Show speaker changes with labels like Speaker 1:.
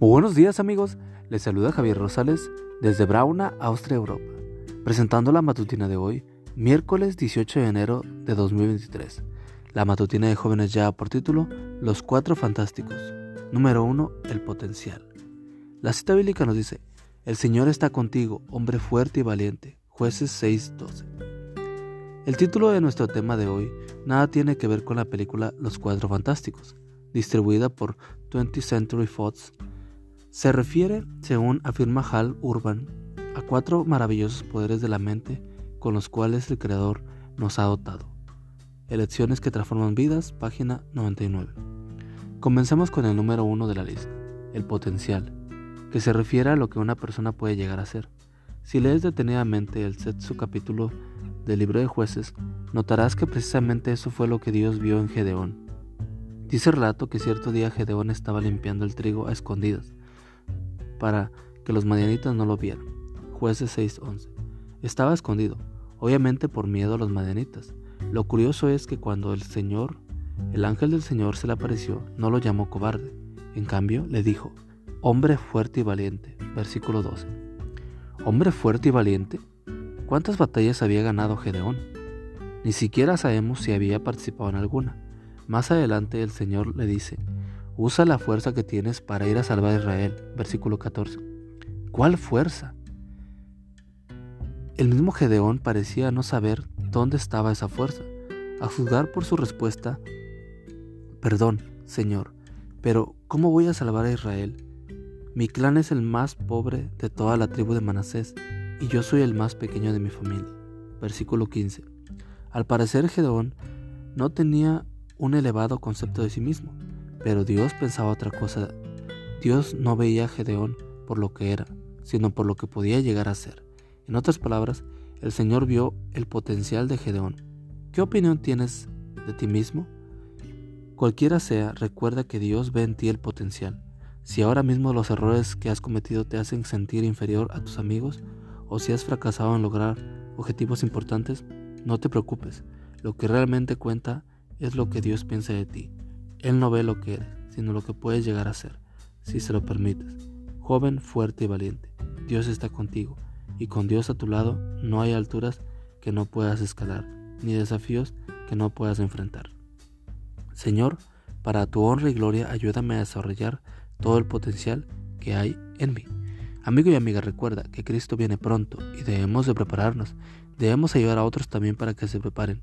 Speaker 1: Buenos días amigos, les saluda Javier Rosales desde Brauna, Austria, Europa, presentando la matutina de hoy, miércoles 18 de enero de 2023. La matutina de jóvenes ya por título Los Cuatro Fantásticos. Número 1. El potencial. La cita bíblica nos dice, El Señor está contigo, hombre fuerte y valiente. Jueces 6:12. El título de nuestro tema de hoy nada tiene que ver con la película Los Cuatro Fantásticos, distribuida por 20th Century Fox se refiere, según afirma Hal Urban, a cuatro maravillosos poderes de la mente con los cuales el Creador nos ha dotado. Elecciones que transforman vidas, página 99. Comencemos con el número uno de la lista, el potencial, que se refiere a lo que una persona puede llegar a ser. Si lees detenidamente el sexto capítulo del libro de jueces, notarás que precisamente eso fue lo que Dios vio en Gedeón. Dice el relato que cierto día Gedeón estaba limpiando el trigo a escondidas para que los madianitas no lo vieran. Jueces 6:11. Estaba escondido, obviamente por miedo a los madianitas. Lo curioso es que cuando el Señor, el ángel del Señor se le apareció, no lo llamó cobarde. En cambio, le dijo, hombre fuerte y valiente. Versículo 12. ¿Hombre fuerte y valiente? ¿Cuántas batallas había ganado Gedeón? Ni siquiera sabemos si había participado en alguna. Más adelante el Señor le dice, Usa la fuerza que tienes para ir a salvar a Israel. Versículo 14. ¿Cuál fuerza? El mismo Gedeón parecía no saber dónde estaba esa fuerza. A juzgar por su respuesta, perdón, Señor, pero ¿cómo voy a salvar a Israel? Mi clan es el más pobre de toda la tribu de Manasés y yo soy el más pequeño de mi familia. Versículo 15. Al parecer Gedeón no tenía un elevado concepto de sí mismo. Pero Dios pensaba otra cosa. Dios no veía a Gedeón por lo que era, sino por lo que podía llegar a ser. En otras palabras, el Señor vio el potencial de Gedeón. ¿Qué opinión tienes de ti mismo? Cualquiera sea, recuerda que Dios ve en ti el potencial. Si ahora mismo los errores que has cometido te hacen sentir inferior a tus amigos, o si has fracasado en lograr objetivos importantes, no te preocupes. Lo que realmente cuenta es lo que Dios piensa de ti. Él no ve lo que eres, sino lo que puedes llegar a ser, si se lo permites. Joven, fuerte y valiente, Dios está contigo, y con Dios a tu lado no hay alturas que no puedas escalar, ni desafíos que no puedas enfrentar. Señor, para tu honra y gloria ayúdame a desarrollar todo el potencial que hay en mí. Amigo y amiga, recuerda que Cristo viene pronto y debemos de prepararnos. Debemos ayudar a otros también para que se preparen